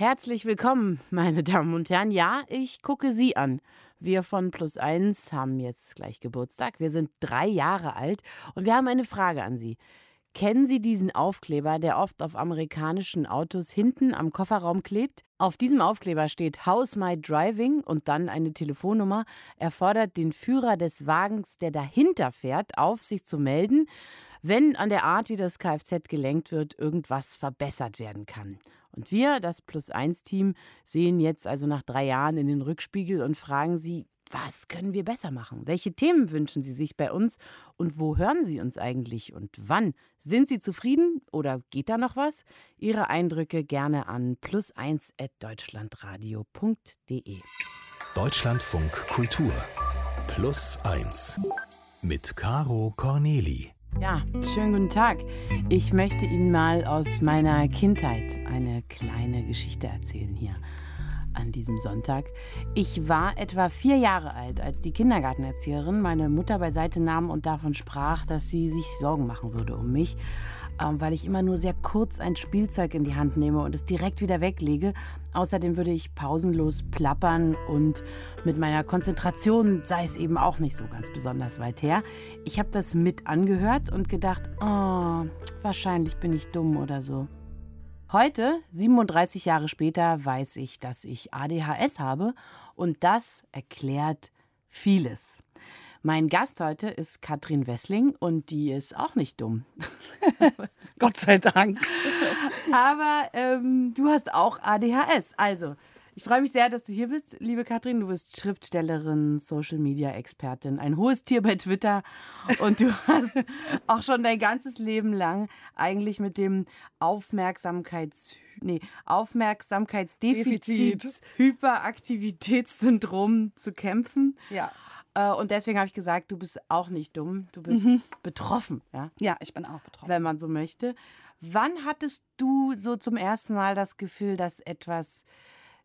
Herzlich willkommen, meine Damen und Herren. Ja, ich gucke Sie an. Wir von Plus Eins haben jetzt gleich Geburtstag. Wir sind drei Jahre alt und wir haben eine Frage an Sie. Kennen Sie diesen Aufkleber, der oft auf amerikanischen Autos hinten am Kofferraum klebt? Auf diesem Aufkleber steht How's My Driving und dann eine Telefonnummer. Er fordert den Führer des Wagens, der dahinter fährt, auf, sich zu melden, wenn an der Art, wie das Kfz gelenkt wird, irgendwas verbessert werden kann. Und wir, das Plus-1-Team, sehen jetzt also nach drei Jahren in den Rückspiegel und fragen Sie, was können wir besser machen? Welche Themen wünschen Sie sich bei uns? Und wo hören Sie uns eigentlich? Und wann? Sind Sie zufrieden oder geht da noch was? Ihre Eindrücke gerne an plus1.deutschlandradio.de. Deutschlandfunk Kultur Plus 1 mit Caro Corneli. Ja, schönen guten Tag. Ich möchte Ihnen mal aus meiner Kindheit eine kleine Geschichte erzählen hier an diesem Sonntag. Ich war etwa vier Jahre alt, als die Kindergartenerzieherin meine Mutter beiseite nahm und davon sprach, dass sie sich Sorgen machen würde um mich, weil ich immer nur sehr kurz ein Spielzeug in die Hand nehme und es direkt wieder weglege. Außerdem würde ich pausenlos plappern und mit meiner Konzentration sei es eben auch nicht so ganz besonders weit her. Ich habe das mit angehört und gedacht, oh, wahrscheinlich bin ich dumm oder so. Heute, 37 Jahre später, weiß ich, dass ich ADHS habe und das erklärt vieles. Mein Gast heute ist Katrin Wessling und die ist auch nicht dumm. Gott sei Dank. Aber ähm, du hast auch ADHS. Also, ich freue mich sehr, dass du hier bist, liebe Katrin. Du bist Schriftstellerin, Social Media Expertin, ein hohes Tier bei Twitter und du hast auch schon dein ganzes Leben lang eigentlich mit dem Aufmerksamkeits nee, Aufmerksamkeitsdefizit, Defizit. Hyperaktivitätssyndrom zu kämpfen. Ja. Äh, und deswegen habe ich gesagt, du bist auch nicht dumm, du bist mhm. betroffen. Ja? ja, ich bin auch betroffen. Wenn man so möchte. Wann hattest du so zum ersten Mal das Gefühl, dass etwas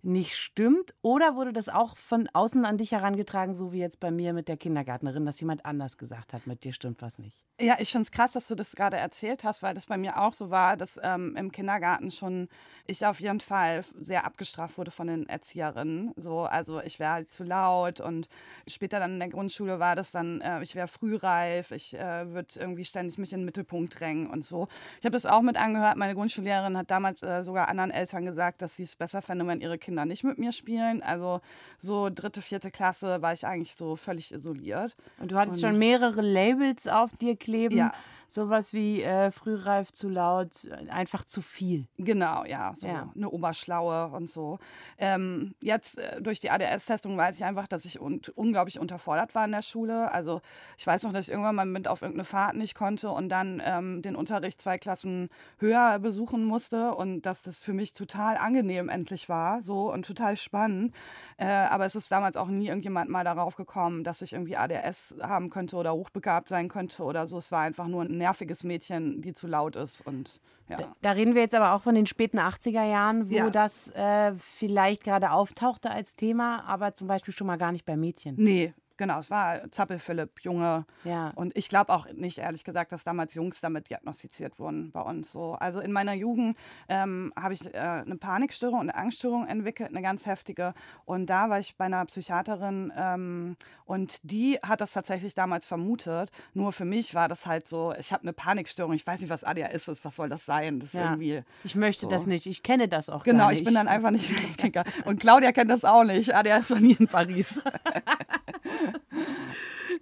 nicht stimmt? Oder wurde das auch von außen an dich herangetragen, so wie jetzt bei mir mit der Kindergärtnerin, dass jemand anders gesagt hat, mit dir stimmt was nicht? Ja, ich finde es krass, dass du das gerade erzählt hast, weil das bei mir auch so war, dass ähm, im Kindergarten schon ich auf jeden Fall sehr abgestraft wurde von den Erzieherinnen. So, also ich wäre halt zu laut und später dann in der Grundschule war das dann, äh, ich wäre frühreif, ich äh, würde irgendwie ständig mich in den Mittelpunkt drängen und so. Ich habe das auch mit angehört. Meine Grundschullehrerin hat damals äh, sogar anderen Eltern gesagt, dass sie es besser fände, wenn ihre Kinder Kinder nicht mit mir spielen. Also so dritte, vierte Klasse war ich eigentlich so völlig isoliert. Und du hattest Und schon mehrere Labels auf dir kleben. Ja sowas wie äh, frühreif zu laut, einfach zu viel. Genau, ja, so ja. eine Oberschlaue und so. Ähm, jetzt äh, durch die ADS-Testung weiß ich einfach, dass ich un unglaublich unterfordert war in der Schule. Also ich weiß noch, dass ich irgendwann mal mit auf irgendeine Fahrt nicht konnte und dann ähm, den Unterricht zwei Klassen höher besuchen musste und dass das für mich total angenehm endlich war, so und total spannend. Äh, aber es ist damals auch nie irgendjemand mal darauf gekommen, dass ich irgendwie ADS haben könnte oder hochbegabt sein könnte oder so. Es war einfach nur ein nerviges Mädchen, die zu laut ist. Und, ja. da, da reden wir jetzt aber auch von den späten 80er Jahren, wo ja. das äh, vielleicht gerade auftauchte als Thema, aber zum Beispiel schon mal gar nicht bei Mädchen. Nee, Genau, es war Zappel-Philipp, Junge. Ja. Und ich glaube auch nicht, ehrlich gesagt, dass damals Jungs damit diagnostiziert wurden bei uns. So. Also in meiner Jugend ähm, habe ich äh, eine Panikstörung und eine Angststörung entwickelt, eine ganz heftige. Und da war ich bei einer Psychiaterin ähm, und die hat das tatsächlich damals vermutet. Nur für mich war das halt so, ich habe eine Panikstörung, ich weiß nicht, was ADHS ist, was soll das sein? Das ja. irgendwie ich möchte so. das nicht, ich kenne das auch Genau, ich bin dann einfach nicht Und Claudia kennt das auch nicht. ADHS war nie in Paris.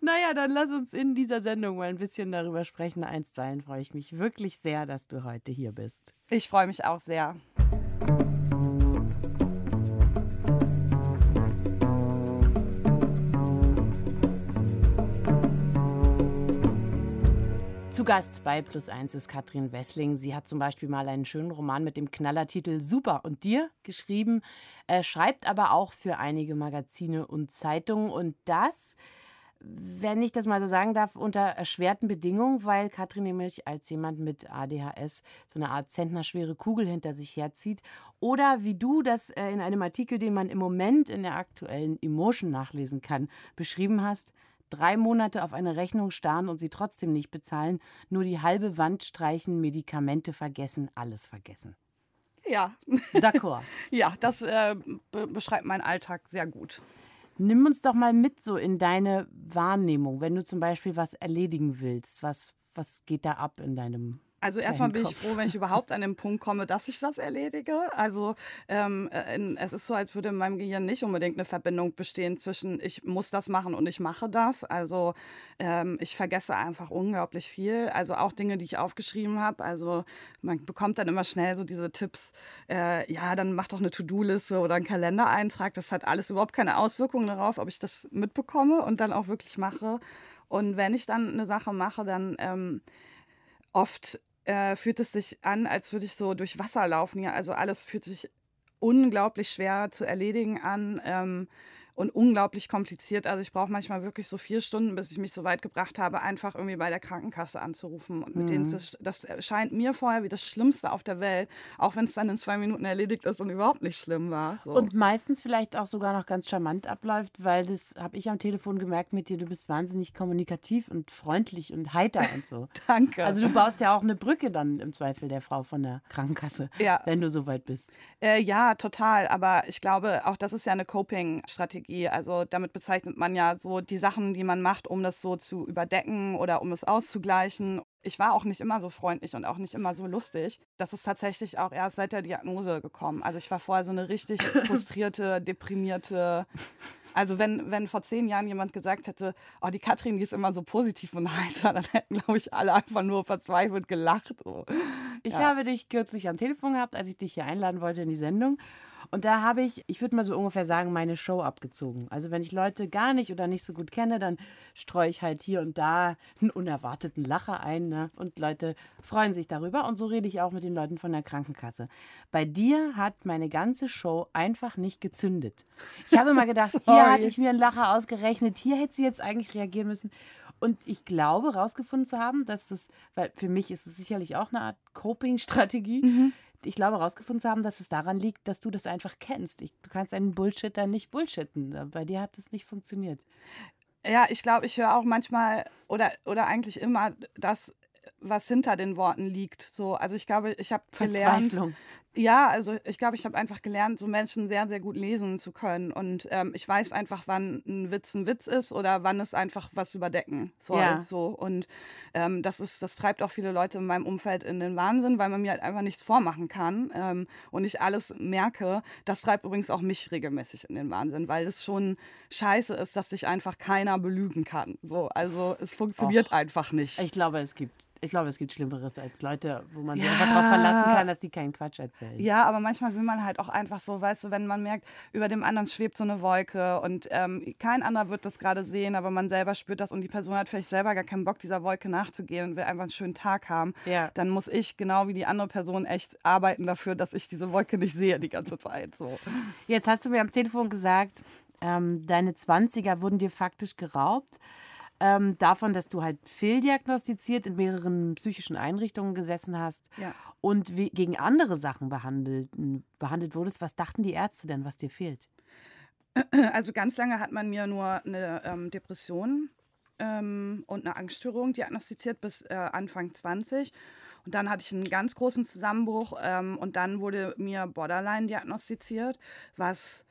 naja, dann lass uns in dieser Sendung mal ein bisschen darüber sprechen. Einstweilen freue ich mich wirklich sehr, dass du heute hier bist. Ich freue mich auch sehr. Gast bei Plus 1 ist Katrin Wessling. Sie hat zum Beispiel mal einen schönen Roman mit dem Knallertitel Super und dir geschrieben, äh, schreibt aber auch für einige Magazine und Zeitungen und das wenn ich das mal so sagen darf, unter erschwerten Bedingungen, weil Katrin nämlich als jemand mit ADHS so eine Art zentnerschwere Kugel hinter sich herzieht. Oder wie du das äh, in einem Artikel, den man im Moment in der aktuellen Emotion nachlesen kann, beschrieben hast, drei Monate auf eine Rechnung starren und sie trotzdem nicht bezahlen, nur die halbe Wand streichen, Medikamente vergessen, alles vergessen. Ja. D'accord. ja, das äh, be beschreibt meinen Alltag sehr gut. Nimm uns doch mal mit so in deine Wahrnehmung, wenn du zum Beispiel was erledigen willst. Was, was geht da ab in deinem also erstmal bin ich froh, wenn ich überhaupt an den Punkt komme, dass ich das erledige. Also ähm, äh, es ist so, als würde in meinem Gehirn nicht unbedingt eine Verbindung bestehen zwischen ich muss das machen und ich mache das. Also ähm, ich vergesse einfach unglaublich viel. Also auch Dinge, die ich aufgeschrieben habe. Also man bekommt dann immer schnell so diese Tipps, äh, ja, dann mach doch eine To-Do-Liste oder einen Kalendereintrag. Das hat alles überhaupt keine Auswirkungen darauf, ob ich das mitbekomme und dann auch wirklich mache. Und wenn ich dann eine Sache mache, dann ähm, oft äh, fühlt es sich an, als würde ich so durch Wasser laufen. Ja, also alles fühlt sich unglaublich schwer zu erledigen an. Ähm, und unglaublich kompliziert. Also ich brauche manchmal wirklich so vier Stunden, bis ich mich so weit gebracht habe, einfach irgendwie bei der Krankenkasse anzurufen. Und mit mhm. denen das, das scheint mir vorher wie das Schlimmste auf der Welt, auch wenn es dann in zwei Minuten erledigt ist und überhaupt nicht schlimm war. So. Und meistens vielleicht auch sogar noch ganz charmant abläuft, weil das habe ich am Telefon gemerkt mit dir, du bist wahnsinnig kommunikativ und freundlich und heiter und so. Danke. Also du baust ja auch eine Brücke dann im Zweifel der Frau von der Krankenkasse, ja. wenn du so weit bist. Äh, ja, total. Aber ich glaube, auch das ist ja eine Coping-Strategie Strategie. Also damit bezeichnet man ja so die Sachen, die man macht, um das so zu überdecken oder um es auszugleichen. Ich war auch nicht immer so freundlich und auch nicht immer so lustig. Das ist tatsächlich auch erst seit der Diagnose gekommen. Also ich war vorher so eine richtig frustrierte, deprimierte. Also wenn, wenn vor zehn Jahren jemand gesagt hätte, oh, die Katrin, die ist immer so positiv und heiter, dann hätten, glaube ich, alle einfach nur verzweifelt gelacht. So. Ich ja. habe dich kürzlich am Telefon gehabt, als ich dich hier einladen wollte in die Sendung. Und da habe ich, ich würde mal so ungefähr sagen, meine Show abgezogen. Also wenn ich Leute gar nicht oder nicht so gut kenne, dann streue ich halt hier und da einen unerwarteten Lacher ein. Ne? Und Leute freuen sich darüber. Und so rede ich auch mit den Leuten von der Krankenkasse. Bei dir hat meine ganze Show einfach nicht gezündet. Ich habe immer gedacht, hier hatte ich mir einen Lacher ausgerechnet, hier hätte sie jetzt eigentlich reagieren müssen. Und ich glaube, herausgefunden zu haben, dass das, weil für mich ist es sicherlich auch eine Art Coping-Strategie, mhm ich glaube, herausgefunden zu haben, dass es daran liegt, dass du das einfach kennst. Ich, du kannst einen Bullshitter nicht bullshitten. Bei dir hat das nicht funktioniert. Ja, ich glaube, ich höre auch manchmal oder, oder eigentlich immer das, was hinter den Worten liegt. So, also ich glaube, ich habe gelernt. Ja, also ich glaube, ich habe einfach gelernt, so Menschen sehr, sehr gut lesen zu können. Und ähm, ich weiß einfach, wann ein Witz ein Witz ist oder wann es einfach was überdecken soll. Ja. So. Und ähm, das ist, das treibt auch viele Leute in meinem Umfeld in den Wahnsinn, weil man mir halt einfach nichts vormachen kann ähm, und ich alles merke. Das treibt übrigens auch mich regelmäßig in den Wahnsinn, weil es schon scheiße ist, dass sich einfach keiner belügen kann. So, also es funktioniert Och, einfach nicht. Ich glaube, es gibt ich glaube, es gibt Schlimmeres als Leute, wo man sich einfach darauf verlassen kann, dass die keinen Quatsch erzählen. Ja, aber manchmal will man halt auch einfach so, weißt du, wenn man merkt, über dem anderen schwebt so eine Wolke und ähm, kein anderer wird das gerade sehen, aber man selber spürt das und die Person hat vielleicht selber gar keinen Bock, dieser Wolke nachzugehen und will einfach einen schönen Tag haben, ja. dann muss ich genau wie die andere Person echt arbeiten dafür, dass ich diese Wolke nicht sehe die ganze Zeit. So. Jetzt hast du mir am Telefon gesagt, ähm, deine 20er wurden dir faktisch geraubt ähm, davon, dass du halt fehldiagnostiziert in mehreren psychischen Einrichtungen gesessen hast ja. und wie, gegen andere Sachen behandelt, behandelt wurdest. Was dachten die Ärzte denn, was dir fehlt? Also ganz lange hat man mir nur eine ähm, Depression ähm, und eine Angststörung diagnostiziert bis äh, Anfang 20. Und dann hatte ich einen ganz großen Zusammenbruch ähm, und dann wurde mir Borderline diagnostiziert, was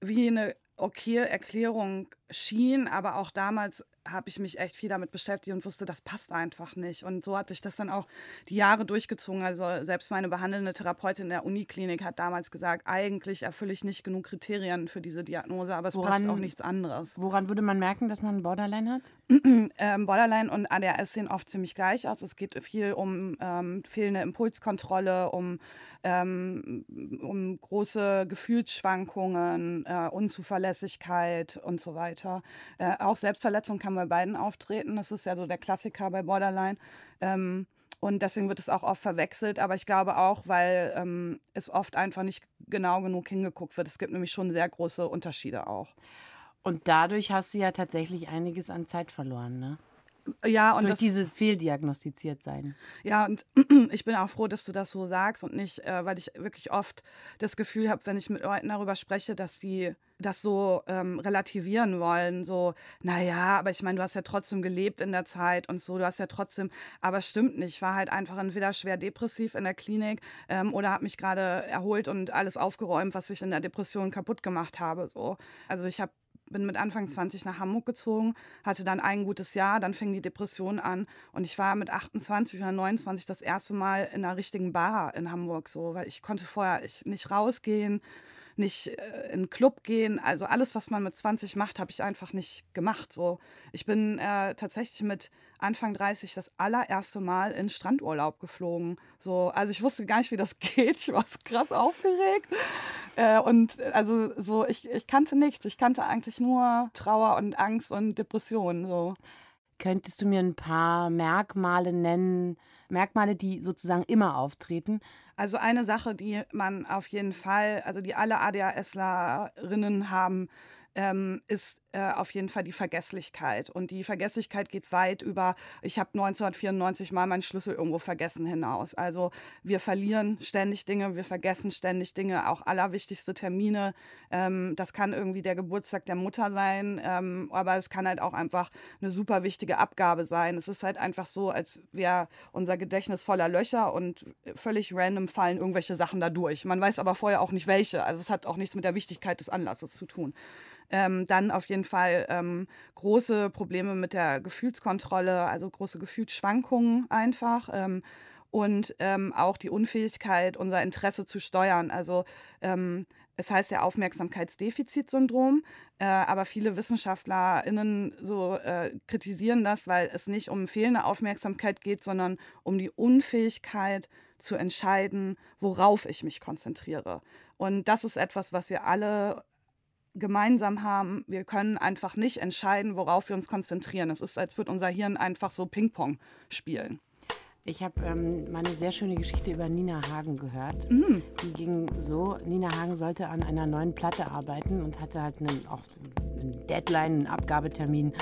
wie eine okay Erklärung schien, aber auch damals habe ich mich echt viel damit beschäftigt und wusste, das passt einfach nicht. Und so hat sich das dann auch die Jahre durchgezogen. Also selbst meine behandelnde Therapeutin in der Uniklinik hat damals gesagt, eigentlich erfülle ich nicht genug Kriterien für diese Diagnose, aber es woran, passt auch nichts anderes. Woran würde man merken, dass man Borderline hat? ähm, Borderline und ADHS sehen oft ziemlich gleich aus. Es geht viel um ähm, fehlende Impulskontrolle, um, ähm, um große Gefühlsschwankungen, äh, Unzuverlässigkeit und so weiter. Äh, auch Selbstverletzung kann bei beiden auftreten. Das ist ja so der Klassiker bei Borderline. Ähm, und deswegen wird es auch oft verwechselt. Aber ich glaube auch, weil ähm, es oft einfach nicht genau genug hingeguckt wird. Es gibt nämlich schon sehr große Unterschiede auch. Und dadurch hast du ja tatsächlich einiges an Zeit verloren, ne? Ja, und durch das, dieses fehldiagnostiziert sein. Ja, und ich bin auch froh, dass du das so sagst und nicht, äh, weil ich wirklich oft das Gefühl habe, wenn ich mit Leuten darüber spreche, dass die das so ähm, relativieren wollen, so, naja, aber ich meine, du hast ja trotzdem gelebt in der Zeit und so, du hast ja trotzdem, aber stimmt nicht, ich war halt einfach entweder schwer depressiv in der Klinik ähm, oder habe mich gerade erholt und alles aufgeräumt, was ich in der Depression kaputt gemacht habe, so. Also ich habe bin mit Anfang 20 nach Hamburg gezogen, hatte dann ein gutes Jahr, dann fing die Depression an und ich war mit 28 oder 29 das erste Mal in einer richtigen Bar in Hamburg so, weil ich konnte vorher nicht rausgehen, nicht äh, in einen Club gehen. Also alles, was man mit 20 macht, habe ich einfach nicht gemacht. So, ich bin äh, tatsächlich mit Anfang 30 das allererste Mal in Strandurlaub geflogen. So, also ich wusste gar nicht, wie das geht. Ich war so krass aufgeregt. Äh, und also so, ich, ich kannte nichts. Ich kannte eigentlich nur Trauer und Angst und Depressionen. So. Könntest du mir ein paar Merkmale nennen, Merkmale, die sozusagen immer auftreten? Also eine Sache, die man auf jeden Fall, also die alle ADHSlerinnen haben, ähm, ist äh, auf jeden Fall die Vergesslichkeit. Und die Vergesslichkeit geht weit über, ich habe 1994 mal meinen Schlüssel irgendwo vergessen hinaus. Also wir verlieren ständig Dinge, wir vergessen ständig Dinge, auch allerwichtigste Termine. Ähm, das kann irgendwie der Geburtstag der Mutter sein, ähm, aber es kann halt auch einfach eine super wichtige Abgabe sein. Es ist halt einfach so, als wäre unser Gedächtnis voller Löcher und völlig random fallen irgendwelche Sachen da durch. Man weiß aber vorher auch nicht welche. Also es hat auch nichts mit der Wichtigkeit des Anlasses zu tun. Ähm, dann auf jeden Fall ähm, große Probleme mit der Gefühlskontrolle, also große Gefühlsschwankungen einfach. Ähm, und ähm, auch die Unfähigkeit, unser Interesse zu steuern. Also ähm, es heißt ja Aufmerksamkeitsdefizitsyndrom, äh, aber viele WissenschaftlerInnen so äh, kritisieren das, weil es nicht um fehlende Aufmerksamkeit geht, sondern um die Unfähigkeit zu entscheiden, worauf ich mich konzentriere. Und das ist etwas, was wir alle gemeinsam haben. Wir können einfach nicht entscheiden, worauf wir uns konzentrieren. Es ist, als würde unser Hirn einfach so Ping-Pong spielen. Ich habe ähm, mal eine sehr schöne Geschichte über Nina Hagen gehört. Mm. Die ging so: Nina Hagen sollte an einer neuen Platte arbeiten und hatte halt einen, auch einen Deadline, einen Abgabetermin.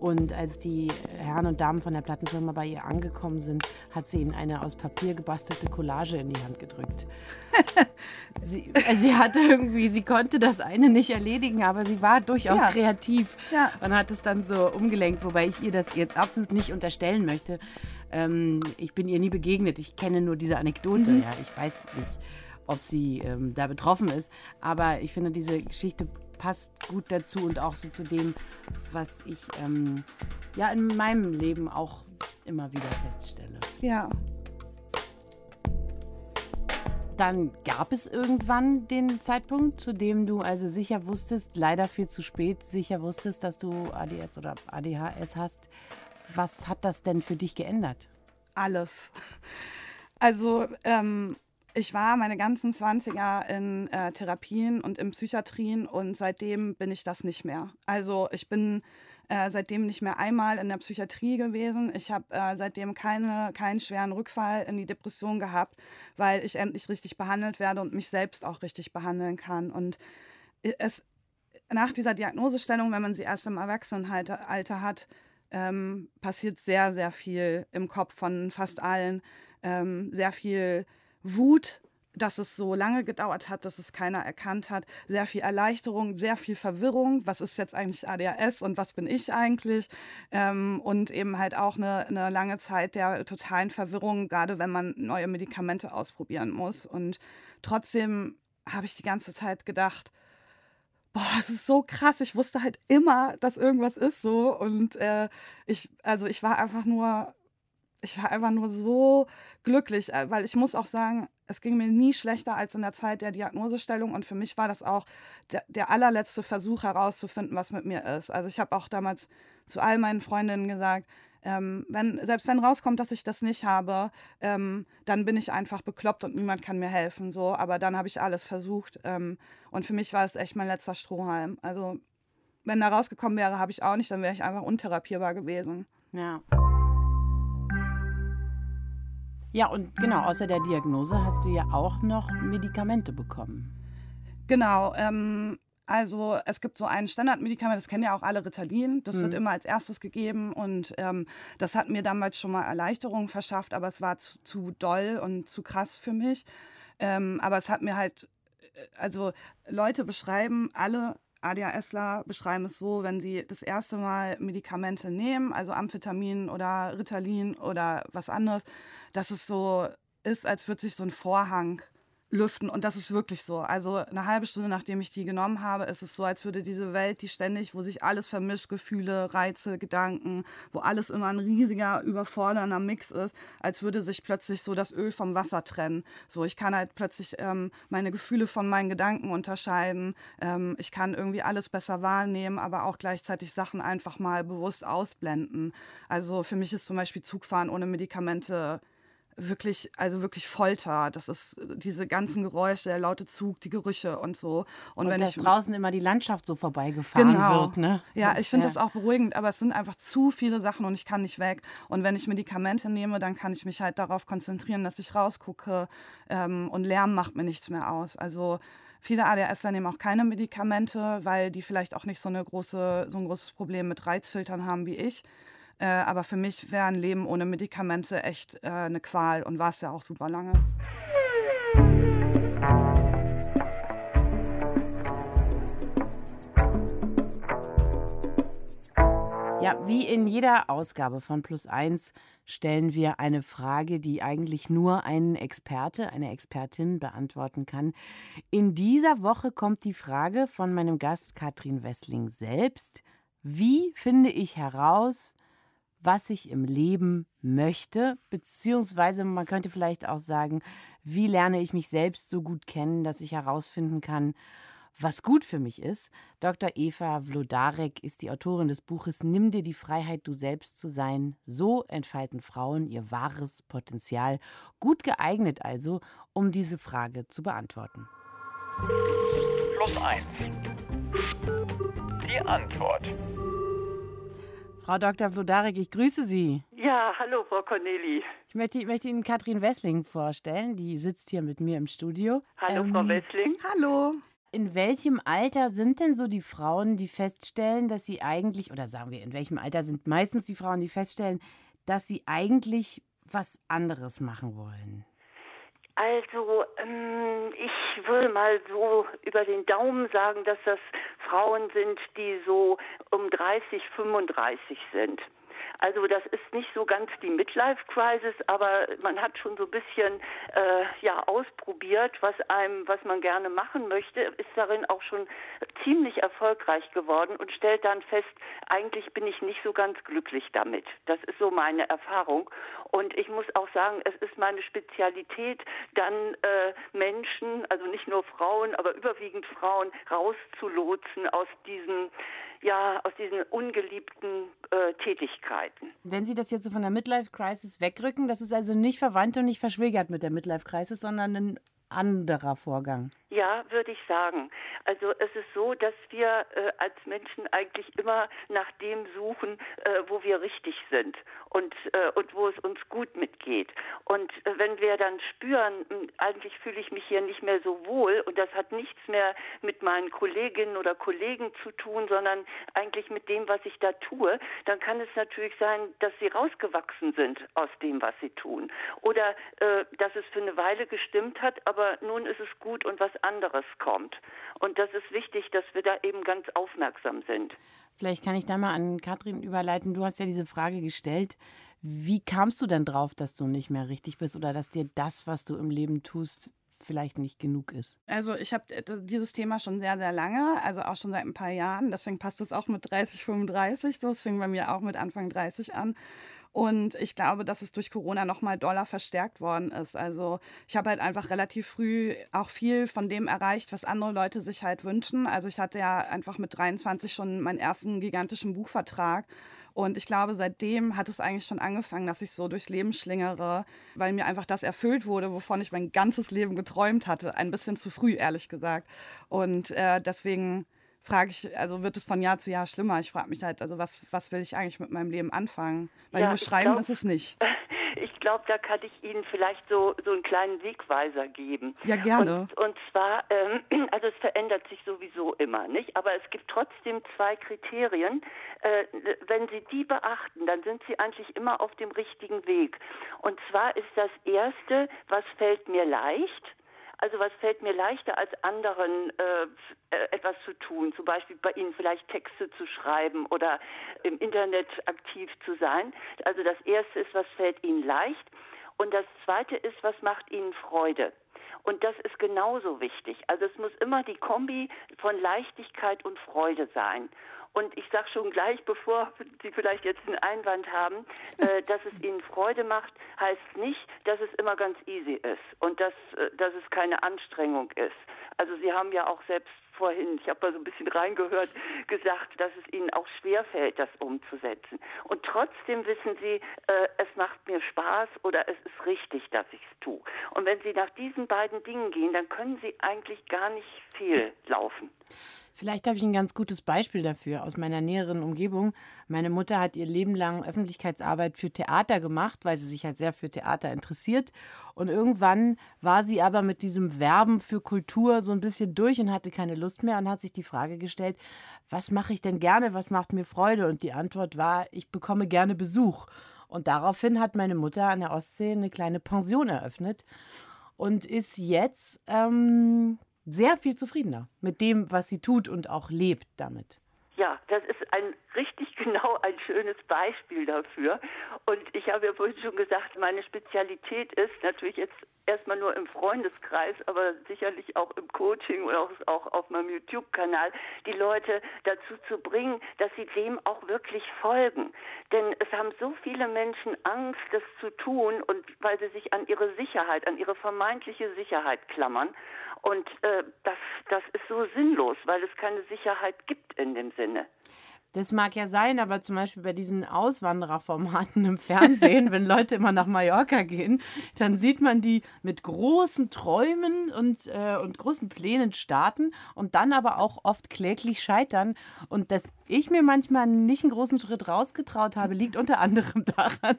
Und als die Herren und Damen von der Plattenfirma bei ihr angekommen sind, hat sie ihnen eine aus Papier gebastelte Collage in die Hand gedrückt. sie, sie hatte irgendwie, sie konnte das eine nicht erledigen, aber sie war durchaus ja. kreativ ja. und hat es dann so umgelenkt, wobei ich ihr das jetzt absolut nicht unterstellen möchte. Ähm, ich bin ihr nie begegnet, ich kenne nur diese Anekdote. Mhm. Ja, ich weiß nicht, ob sie ähm, da betroffen ist, aber ich finde diese Geschichte passt gut dazu und auch so zu dem, was ich ähm, ja in meinem Leben auch immer wieder feststelle. Ja. Dann gab es irgendwann den Zeitpunkt, zu dem du also sicher wusstest, leider viel zu spät, sicher wusstest, dass du ADS oder ADHS hast. Was hat das denn für dich geändert? Alles. Also ähm, ich war meine ganzen 20er in äh, Therapien und in Psychiatrien und seitdem bin ich das nicht mehr. Also ich bin äh, seitdem nicht mehr einmal in der Psychiatrie gewesen. Ich habe äh, seitdem keine, keinen schweren Rückfall in die Depression gehabt, weil ich endlich richtig behandelt werde und mich selbst auch richtig behandeln kann. Und es, nach dieser Diagnosestellung, wenn man sie erst im Erwachsenenalter hat, ähm, passiert sehr, sehr viel im Kopf von fast allen. Ähm, sehr viel Wut, dass es so lange gedauert hat, dass es keiner erkannt hat. Sehr viel Erleichterung, sehr viel Verwirrung. Was ist jetzt eigentlich ADHS und was bin ich eigentlich? Ähm, und eben halt auch eine, eine lange Zeit der totalen Verwirrung, gerade wenn man neue Medikamente ausprobieren muss. Und trotzdem habe ich die ganze Zeit gedacht, boah, es ist so krass. Ich wusste halt immer, dass irgendwas ist so. Und äh, ich, also ich war einfach nur ich war einfach nur so glücklich, äh, weil ich muss auch sagen, es ging mir nie schlechter als in der Zeit der Diagnosestellung und für mich war das auch der, der allerletzte Versuch herauszufinden, was mit mir ist. Also ich habe auch damals zu all meinen Freundinnen gesagt, ähm, wenn, selbst wenn rauskommt, dass ich das nicht habe, ähm, dann bin ich einfach bekloppt und niemand kann mir helfen. So. Aber dann habe ich alles versucht ähm, und für mich war es echt mein letzter Strohhalm. Also wenn da rausgekommen wäre, habe ich auch nicht, dann wäre ich einfach untherapierbar gewesen. Ja. Ja, und genau, außer der Diagnose hast du ja auch noch Medikamente bekommen. Genau, ähm, also es gibt so ein Standardmedikament, das kennen ja auch alle Ritalin, das mhm. wird immer als erstes gegeben und ähm, das hat mir damals schon mal Erleichterung verschafft, aber es war zu, zu doll und zu krass für mich. Ähm, aber es hat mir halt, äh, also Leute beschreiben alle ADHSler beschreiben es so, wenn sie das erste Mal Medikamente nehmen, also Amphetamin oder Ritalin oder was anderes, dass es so ist, als würde sich so ein Vorhang lüften. Und das ist wirklich so. Also eine halbe Stunde, nachdem ich die genommen habe, ist es so, als würde diese Welt, die ständig, wo sich alles vermischt, Gefühle, Reize, Gedanken, wo alles immer ein riesiger, überfordernder Mix ist, als würde sich plötzlich so das Öl vom Wasser trennen. So, ich kann halt plötzlich ähm, meine Gefühle von meinen Gedanken unterscheiden. Ähm, ich kann irgendwie alles besser wahrnehmen, aber auch gleichzeitig Sachen einfach mal bewusst ausblenden. Also für mich ist zum Beispiel Zugfahren ohne Medikamente wirklich, also wirklich Folter. Das ist diese ganzen Geräusche, der laute Zug, die Gerüche und so. Und, und wenn dass ich draußen immer die Landschaft so vorbeigefahren genau. wird, ne? Ja, das, ich finde ja. das auch beruhigend, aber es sind einfach zu viele Sachen und ich kann nicht weg. Und wenn ich Medikamente nehme, dann kann ich mich halt darauf konzentrieren, dass ich rausgucke ähm, und Lärm macht mir nichts mehr aus. Also Viele ADHSler nehmen auch keine Medikamente, weil die vielleicht auch nicht so, eine große, so ein großes Problem mit Reizfiltern haben wie ich. Äh, aber für mich wäre ein Leben ohne Medikamente echt äh, eine Qual und war es ja auch super lange. Ja, wie in jeder Ausgabe von Plus 1 stellen wir eine Frage, die eigentlich nur ein Experte, eine Expertin beantworten kann. In dieser Woche kommt die Frage von meinem Gast Katrin Wessling selbst. Wie finde ich heraus, was ich im Leben möchte, beziehungsweise man könnte vielleicht auch sagen, wie lerne ich mich selbst so gut kennen, dass ich herausfinden kann, was gut für mich ist. Dr. Eva Vlodarek ist die Autorin des Buches Nimm dir die Freiheit, du selbst zu sein. So entfalten Frauen ihr wahres Potenzial. Gut geeignet also, um diese Frage zu beantworten. Plus 1. Die Antwort. Frau Dr. Vlodarek, ich grüße Sie. Ja, hallo, Frau Corneli. Ich möchte, möchte, Ihnen Katrin Wessling vorstellen. Die sitzt hier mit mir im Studio. Hallo, ähm, Frau Wessling. Hallo. In welchem Alter sind denn so die Frauen, die feststellen, dass sie eigentlich, oder sagen wir, in welchem Alter sind meistens die Frauen, die feststellen, dass sie eigentlich was anderes machen wollen? Also, ähm, ich würde mal so über den Daumen sagen, dass das Frauen sind, die so um 30, 35 sind. Also das ist nicht so ganz die Midlife-Crisis, aber man hat schon so ein bisschen äh, ja ausprobiert, was einem, was man gerne machen möchte, ist darin auch schon ziemlich erfolgreich geworden und stellt dann fest, eigentlich bin ich nicht so ganz glücklich damit. Das ist so meine Erfahrung. Und ich muss auch sagen, es ist meine Spezialität, dann äh, Menschen, also nicht nur Frauen, aber überwiegend Frauen, rauszulotsen aus diesen ja, aus diesen ungeliebten äh, Tätigkeiten. Wenn Sie das jetzt so von der Midlife Crisis wegrücken, das ist also nicht verwandt und nicht verschwägert mit der Midlife Crisis, sondern ein anderer Vorgang. Ja, würde ich sagen. Also es ist so, dass wir äh, als Menschen eigentlich immer nach dem suchen, äh, wo wir richtig sind und, äh, und wo es uns gut mitgeht. Und äh, wenn wir dann spüren, hm, eigentlich fühle ich mich hier nicht mehr so wohl und das hat nichts mehr mit meinen Kolleginnen oder Kollegen zu tun, sondern eigentlich mit dem, was ich da tue, dann kann es natürlich sein, dass sie rausgewachsen sind aus dem, was sie tun. Oder äh, dass es für eine Weile gestimmt hat, aber nun ist es gut und was anderes kommt. Und das ist wichtig, dass wir da eben ganz aufmerksam sind. Vielleicht kann ich da mal an Katrin überleiten. Du hast ja diese Frage gestellt. Wie kamst du denn drauf, dass du nicht mehr richtig bist oder dass dir das, was du im Leben tust, vielleicht nicht genug ist? Also ich habe dieses Thema schon sehr, sehr lange, also auch schon seit ein paar Jahren. Deswegen passt es auch mit 30, 35. So, es fing bei mir auch mit Anfang 30 an. Und ich glaube, dass es durch Corona noch mal doller verstärkt worden ist. Also ich habe halt einfach relativ früh auch viel von dem erreicht, was andere Leute sich halt wünschen. Also ich hatte ja einfach mit 23 schon meinen ersten gigantischen Buchvertrag. Und ich glaube, seitdem hat es eigentlich schon angefangen, dass ich so durchs Leben schlingere, weil mir einfach das erfüllt wurde, wovon ich mein ganzes Leben geträumt hatte. Ein bisschen zu früh, ehrlich gesagt. Und äh, deswegen frage ich, also wird es von Jahr zu Jahr schlimmer. Ich frage mich halt, also was, was will ich eigentlich mit meinem Leben anfangen? Weil ja, nur schreiben glaub, ist es nicht. Ich glaube, da kann ich Ihnen vielleicht so, so einen kleinen Wegweiser geben. Ja, gerne. Und, und zwar, ähm, also es verändert sich sowieso immer, nicht? Aber es gibt trotzdem zwei Kriterien. Äh, wenn Sie die beachten, dann sind Sie eigentlich immer auf dem richtigen Weg. Und zwar ist das erste, was fällt mir leicht? Also was fällt mir leichter als anderen äh, äh, etwas zu tun, zum Beispiel bei Ihnen vielleicht Texte zu schreiben oder im Internet aktiv zu sein. Also das Erste ist, was fällt Ihnen leicht und das Zweite ist, was macht Ihnen Freude. Und das ist genauso wichtig. Also es muss immer die Kombi von Leichtigkeit und Freude sein. Und ich sage schon gleich, bevor Sie vielleicht jetzt einen Einwand haben, äh, dass es Ihnen Freude macht, heißt nicht, dass es immer ganz easy ist und dass, äh, dass es keine Anstrengung ist. Also Sie haben ja auch selbst vorhin, ich habe mal so ein bisschen reingehört, gesagt, dass es Ihnen auch schwerfällt, das umzusetzen. Und trotzdem wissen Sie, äh, es macht mir Spaß oder es ist richtig, dass ich es tue. Und wenn Sie nach diesen beiden Dingen gehen, dann können Sie eigentlich gar nicht viel laufen. Vielleicht habe ich ein ganz gutes Beispiel dafür aus meiner näheren Umgebung. Meine Mutter hat ihr Leben lang Öffentlichkeitsarbeit für Theater gemacht, weil sie sich halt sehr für Theater interessiert. Und irgendwann war sie aber mit diesem Werben für Kultur so ein bisschen durch und hatte keine Lust mehr und hat sich die Frage gestellt, was mache ich denn gerne, was macht mir Freude? Und die Antwort war, ich bekomme gerne Besuch. Und daraufhin hat meine Mutter an der Ostsee eine kleine Pension eröffnet und ist jetzt ähm, sehr viel zufriedener mit dem, was sie tut und auch lebt damit. Ja, das ist ein richtig genau ein schönes Beispiel dafür. Und ich habe ja vorhin schon gesagt, meine Spezialität ist natürlich jetzt erstmal nur im Freundeskreis, aber sicherlich auch im Coaching oder auch, auf meinem YouTube-Kanal, die Leute dazu zu bringen, dass sie dem auch wirklich folgen. Denn es haben so viele Menschen Angst, das zu tun und weil sie sich an ihre Sicherheit, an ihre vermeintliche Sicherheit klammern. Und äh, das, das ist so sinnlos, weil es keine Sicherheit gibt in dem Sinne. Das mag ja sein, aber zum Beispiel bei diesen Auswandererformaten im Fernsehen, wenn Leute immer nach Mallorca gehen, dann sieht man die mit großen Träumen und, äh, und großen Plänen starten und dann aber auch oft kläglich scheitern. Und dass ich mir manchmal nicht einen großen Schritt rausgetraut habe, liegt unter anderem daran,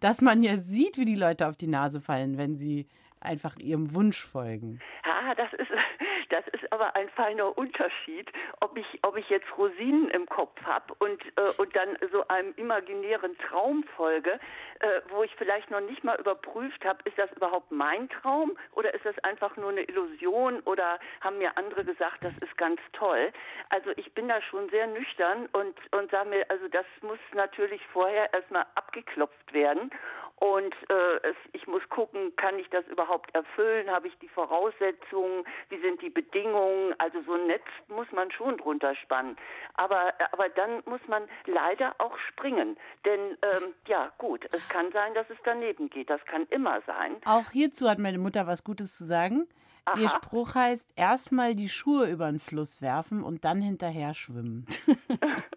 dass man ja sieht, wie die Leute auf die Nase fallen, wenn sie einfach ihrem Wunsch folgen. Ja, das ist, das ist aber ein feiner Unterschied, ob ich, ob ich jetzt Rosinen im Kopf habe und, äh, und dann so einem imaginären Traum folge, äh, wo ich vielleicht noch nicht mal überprüft habe, ist das überhaupt mein Traum oder ist das einfach nur eine Illusion oder haben mir andere gesagt, das ist ganz toll. Also ich bin da schon sehr nüchtern und, und sage mir, also das muss natürlich vorher erstmal abgeklopft werden und äh, es, ich muss gucken, kann ich das überhaupt erfüllen? Habe ich die Voraussetzungen? Wie sind die Bedingungen? Also so ein Netz muss man schon drunter spannen. Aber, aber dann muss man leider auch springen. Denn ähm, ja, gut, es kann sein, dass es daneben geht. Das kann immer sein. Auch hierzu hat meine Mutter was Gutes zu sagen. Aha. Ihr Spruch heißt, erstmal die Schuhe über den Fluss werfen und dann hinterher schwimmen.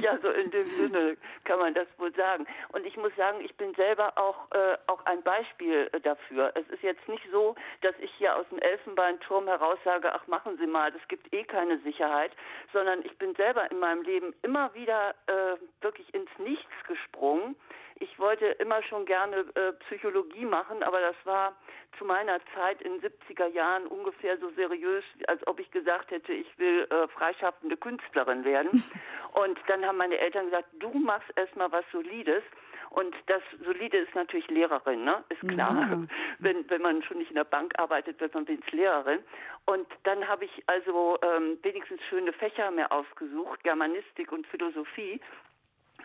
Ja, so in dem Sinne kann man das wohl sagen. Und ich muss sagen, ich bin selber auch, äh, auch ein Beispiel äh, dafür. Es ist jetzt nicht so, dass ich hier aus dem Elfenbeinturm heraus sage, ach machen Sie mal, das gibt eh keine Sicherheit, sondern ich bin selber in meinem Leben immer wieder äh, wirklich ins Nichts gesprungen ich wollte immer schon gerne äh, Psychologie machen, aber das war zu meiner Zeit in den 70er Jahren ungefähr so seriös, als ob ich gesagt hätte, ich will äh, freischaffende Künstlerin werden. Und dann haben meine Eltern gesagt, du machst erstmal was Solides. Und das Solide ist natürlich Lehrerin, ne? Ist klar. Ja. Wenn, wenn man schon nicht in der Bank arbeitet, wird man wenigstens Lehrerin. Und dann habe ich also ähm, wenigstens schöne Fächer mir ausgesucht, Germanistik und Philosophie.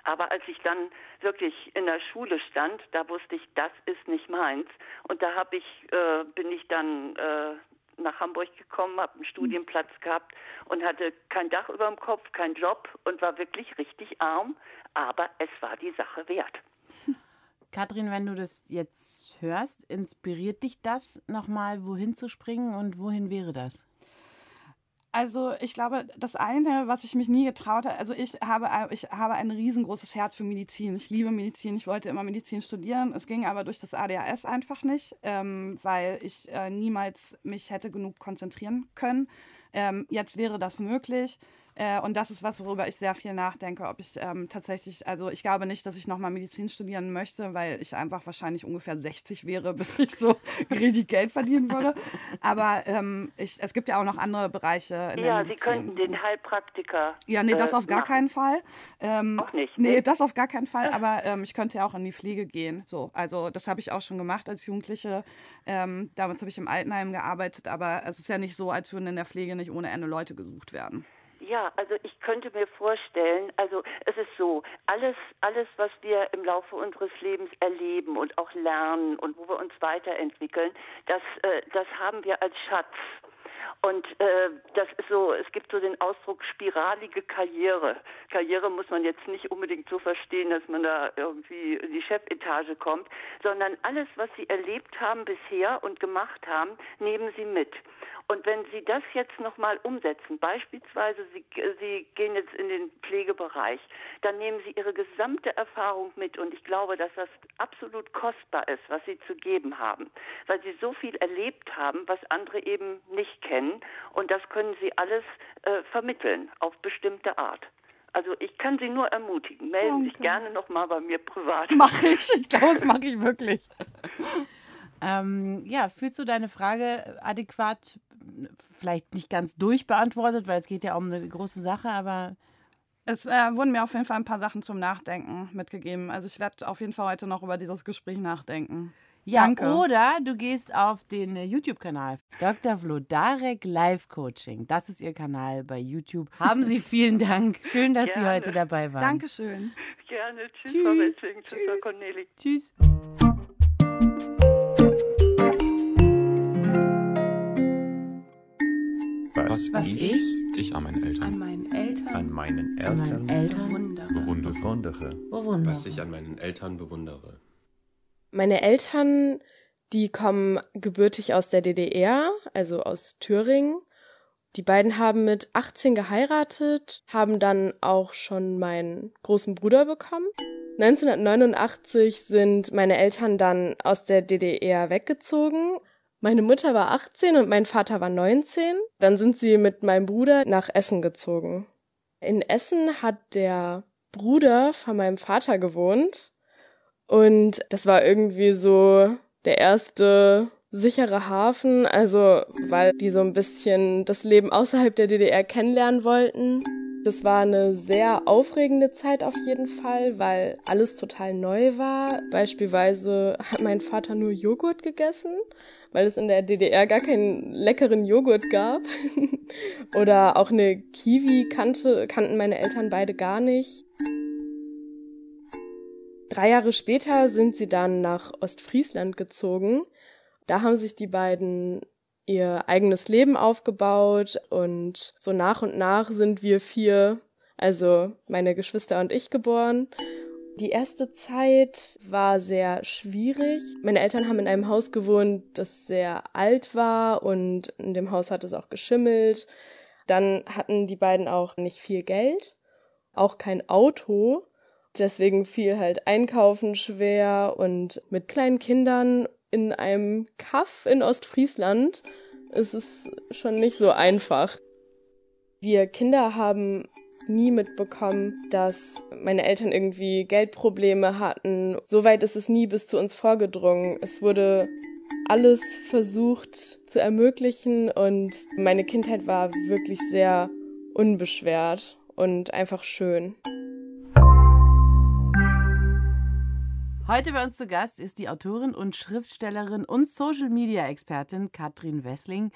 Aber als ich dann wirklich in der Schule stand, da wusste ich, das ist nicht meins. Und da habe ich, äh, bin ich dann äh, nach Hamburg gekommen, habe einen Studienplatz gehabt und hatte kein Dach über dem Kopf, keinen Job und war wirklich richtig arm. Aber es war die Sache wert. Kathrin, wenn du das jetzt hörst, inspiriert dich das nochmal, wohin zu springen und wohin wäre das? Also ich glaube, das eine, was ich mich nie getraut habe, also ich habe, ich habe ein riesengroßes Herz für Medizin. Ich liebe Medizin. Ich wollte immer Medizin studieren. Es ging aber durch das ADHS einfach nicht, ähm, weil ich äh, niemals mich hätte genug konzentrieren können. Ähm, jetzt wäre das möglich. Äh, und das ist was, worüber ich sehr viel nachdenke, ob ich ähm, tatsächlich, also ich glaube nicht, dass ich nochmal Medizin studieren möchte, weil ich einfach wahrscheinlich ungefähr 60 wäre, bis ich so richtig Geld verdienen würde. Aber ähm, ich, es gibt ja auch noch andere Bereiche in ja, der Medizin. Sie könnten den Heilpraktiker. Ja, nee, das äh, auf gar machen. keinen Fall. Ähm, Auch nicht, Nee, ne? das auf gar keinen Fall, aber ähm, ich könnte ja auch in die Pflege gehen. So, also das habe ich auch schon gemacht als Jugendliche. Ähm, damals habe ich im Altenheim gearbeitet, aber es ist ja nicht so, als würden in der Pflege nicht ohne Ende Leute gesucht werden. Ja, also ich könnte mir vorstellen, also es ist so, alles, alles, was wir im Laufe unseres Lebens erleben und auch lernen und wo wir uns weiterentwickeln, das, äh, das haben wir als Schatz. Und äh, das ist so, es gibt so den Ausdruck spiralige Karriere. Karriere muss man jetzt nicht unbedingt so verstehen, dass man da irgendwie in die Chefetage kommt, sondern alles, was Sie erlebt haben bisher und gemacht haben, nehmen Sie mit. Und wenn Sie das jetzt nochmal umsetzen, beispielsweise Sie, Sie gehen jetzt in den Pflegebereich, dann nehmen Sie Ihre gesamte Erfahrung mit. Und ich glaube, dass das absolut kostbar ist, was Sie zu geben haben, weil Sie so viel erlebt haben, was andere eben nicht kennen. Und das können Sie alles äh, vermitteln auf bestimmte Art. Also ich kann Sie nur ermutigen. Melden Sie sich Danke. gerne nochmal bei mir privat. Mache ich. Ich glaube, das mache ich wirklich. Ähm, ja, fühlst du deine Frage adäquat, vielleicht nicht ganz durchbeantwortet, weil es geht ja um eine große Sache, aber Es äh, wurden mir auf jeden Fall ein paar Sachen zum Nachdenken mitgegeben. Also ich werde auf jeden Fall heute noch über dieses Gespräch nachdenken. ja, Danke. oder du gehst auf den äh, YouTube-Kanal Dr. Vlodarek Live Coaching. Das ist ihr Kanal bei YouTube. Haben Sie vielen Dank. Schön, dass Sie Gerne. heute dabei waren. Dankeschön. Gerne. Tschüss, Tschüss. Frau Wessing. Tschüss, Frau Corneli. Tschüss. Was, Was ich, ich ich an meinen Eltern an meinen Eltern, an meinen an Eltern meinen Eltern bewundere. bewundere. bewundere. Was ich an meinen Eltern bewundere. Meine Eltern, die kommen gebürtig aus der DDR, also aus Thüringen. Die beiden haben mit 18 geheiratet, haben dann auch schon meinen großen Bruder bekommen. 1989 sind meine Eltern dann aus der DDR weggezogen. Meine Mutter war 18 und mein Vater war 19. Dann sind sie mit meinem Bruder nach Essen gezogen. In Essen hat der Bruder von meinem Vater gewohnt. Und das war irgendwie so der erste sichere Hafen, also weil die so ein bisschen das Leben außerhalb der DDR kennenlernen wollten. Das war eine sehr aufregende Zeit auf jeden Fall, weil alles total neu war. Beispielsweise hat mein Vater nur Joghurt gegessen, weil es in der DDR gar keinen leckeren Joghurt gab. Oder auch eine Kiwi kannte, kannten meine Eltern beide gar nicht. Drei Jahre später sind sie dann nach Ostfriesland gezogen. Da haben sich die beiden ihr eigenes Leben aufgebaut und so nach und nach sind wir vier, also meine Geschwister und ich geboren. Die erste Zeit war sehr schwierig. Meine Eltern haben in einem Haus gewohnt, das sehr alt war und in dem Haus hat es auch geschimmelt. Dann hatten die beiden auch nicht viel Geld, auch kein Auto. Deswegen fiel halt Einkaufen schwer und mit kleinen Kindern in einem Kaff in Ostfriesland ist es schon nicht so einfach. Wir Kinder haben nie mitbekommen, dass meine Eltern irgendwie Geldprobleme hatten. Soweit ist es nie bis zu uns vorgedrungen. Es wurde alles versucht zu ermöglichen und meine Kindheit war wirklich sehr unbeschwert und einfach schön. Heute bei uns zu Gast ist die Autorin und Schriftstellerin und Social-Media-Expertin Katrin Wessling.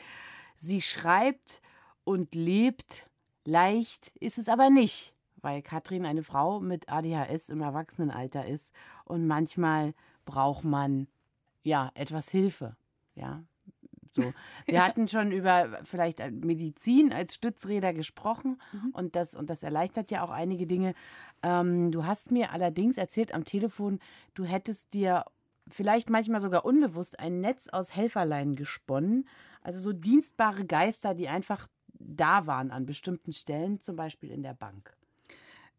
Sie schreibt und lebt leicht, ist es aber nicht, weil Katrin eine Frau mit ADHS im Erwachsenenalter ist und manchmal braucht man ja etwas Hilfe, ja. So. Wir hatten schon über vielleicht Medizin als Stützräder gesprochen und, das, und das erleichtert ja auch einige Dinge. Ähm, du hast mir allerdings erzählt am Telefon, du hättest dir vielleicht manchmal sogar unbewusst ein Netz aus Helferlein gesponnen. Also so dienstbare Geister, die einfach da waren an bestimmten Stellen, zum Beispiel in der Bank.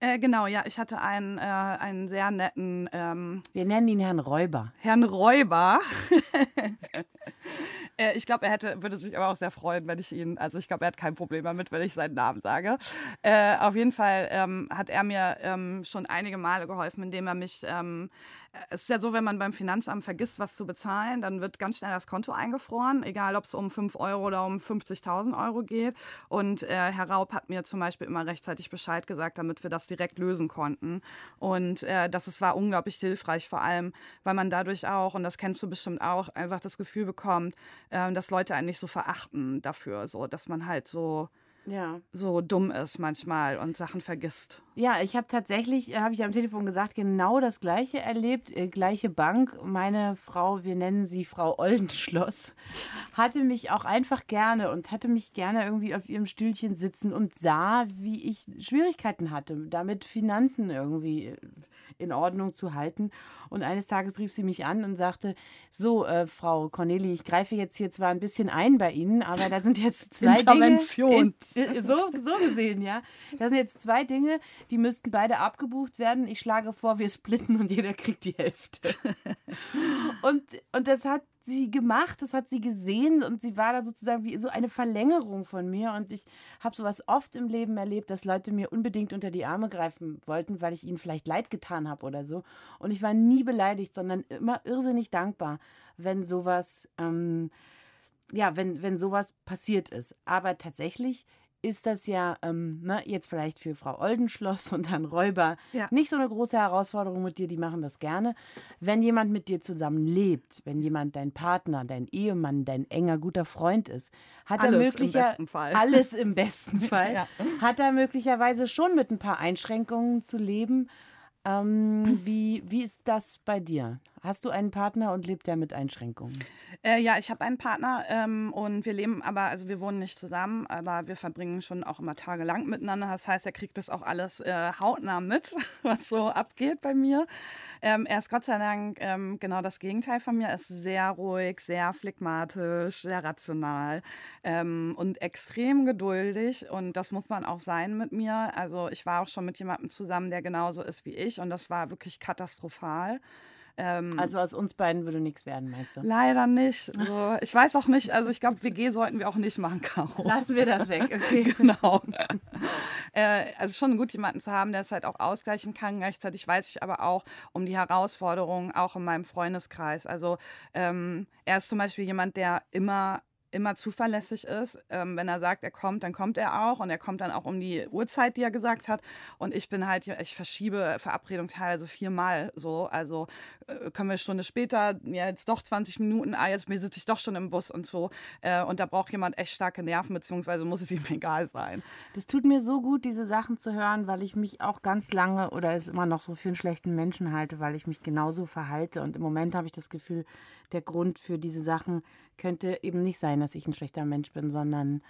Äh, genau, ja, ich hatte einen, äh, einen sehr netten ähm, Wir nennen ihn Herrn Räuber. Herrn Räuber. Äh, ich glaube, er hätte, würde sich aber auch sehr freuen, wenn ich ihn, also ich glaube, er hat kein Problem damit, wenn ich seinen Namen sage. Äh, auf jeden Fall ähm, hat er mir ähm, schon einige Male geholfen, indem er mich ähm, es ist ja so, wenn man beim Finanzamt vergisst, was zu bezahlen, dann wird ganz schnell das Konto eingefroren, egal ob es um 5 Euro oder um 50.000 Euro geht. Und äh, Herr Raub hat mir zum Beispiel immer rechtzeitig Bescheid gesagt, damit wir das direkt lösen konnten. Und äh, das ist, war unglaublich hilfreich, vor allem, weil man dadurch auch, und das kennst du bestimmt auch, einfach das Gefühl bekommt, äh, dass Leute einen nicht so verachten dafür, so dass man halt so ja. so dumm ist manchmal und Sachen vergisst. Ja, ich habe tatsächlich, äh, habe ich am Telefon gesagt, genau das Gleiche erlebt. Äh, gleiche Bank. Meine Frau, wir nennen sie Frau Oldenschloss, hatte mich auch einfach gerne und hatte mich gerne irgendwie auf ihrem Stühlchen sitzen und sah, wie ich Schwierigkeiten hatte, damit Finanzen irgendwie äh, in Ordnung zu halten. Und eines Tages rief sie mich an und sagte: So, äh, Frau Corneli, ich greife jetzt hier zwar ein bisschen ein bei Ihnen, aber da sind jetzt zwei Intervention. Dinge. So, so gesehen, ja. Da sind jetzt zwei Dinge, die müssten beide abgebucht werden. Ich schlage vor, wir splitten und jeder kriegt die Hälfte. und, und das hat sie gemacht, das hat sie gesehen und sie war da sozusagen wie so eine Verlängerung von mir. Und ich habe sowas oft im Leben erlebt, dass Leute mir unbedingt unter die Arme greifen wollten, weil ich ihnen vielleicht leid getan habe oder so. Und ich war nie beleidigt, sondern immer irrsinnig dankbar, wenn sowas, ähm, ja, wenn, wenn sowas passiert ist. Aber tatsächlich ist das ja ähm, ne, jetzt vielleicht für Frau Oldenschloss und Herrn Räuber ja. nicht so eine große Herausforderung mit dir, die machen das gerne. Wenn jemand mit dir zusammen lebt, wenn jemand dein Partner, dein Ehemann, dein enger, guter Freund ist, hat alles er möglicherweise alles im besten Fall, ja. hat er möglicherweise schon mit ein paar Einschränkungen zu leben. Ähm, wie, wie ist das bei dir? Hast du einen Partner und lebt der mit Einschränkungen? Äh, ja, ich habe einen Partner ähm, und wir leben aber, also wir wohnen nicht zusammen, aber wir verbringen schon auch immer tagelang miteinander. Das heißt, er kriegt das auch alles äh, hautnah mit, was so abgeht bei mir. Ähm, er ist Gott sei Dank ähm, genau das Gegenteil von mir. Er ist sehr ruhig, sehr phlegmatisch, sehr rational ähm, und extrem geduldig. Und das muss man auch sein mit mir. Also ich war auch schon mit jemandem zusammen, der genauso ist wie ich und das war wirklich katastrophal. Ähm, also aus uns beiden würde nichts werden, meinst du? Leider nicht. Also, ich weiß auch nicht, also ich glaube, WG sollten wir auch nicht machen, Caro. Lassen wir das weg, okay. genau. äh, also schon gut, jemanden zu haben, der es halt auch ausgleichen kann. Gleichzeitig weiß ich aber auch um die Herausforderungen, auch in meinem Freundeskreis. Also ähm, er ist zum Beispiel jemand, der immer immer zuverlässig ist. Ähm, wenn er sagt, er kommt, dann kommt er auch und er kommt dann auch um die Uhrzeit, die er gesagt hat. Und ich bin halt, ich verschiebe Verabredung teilweise viermal so. Also äh, können wir eine Stunde später, ja, jetzt doch 20 Minuten, ah, jetzt sitze ich doch schon im Bus und so. Äh, und da braucht jemand echt starke Nerven, beziehungsweise muss es ihm egal sein. Das tut mir so gut, diese Sachen zu hören, weil ich mich auch ganz lange oder es immer noch so für einen schlechten Menschen halte, weil ich mich genauso verhalte. Und im Moment habe ich das Gefühl, der Grund für diese Sachen könnte eben nicht sein, dass ich ein schlechter Mensch bin, sondern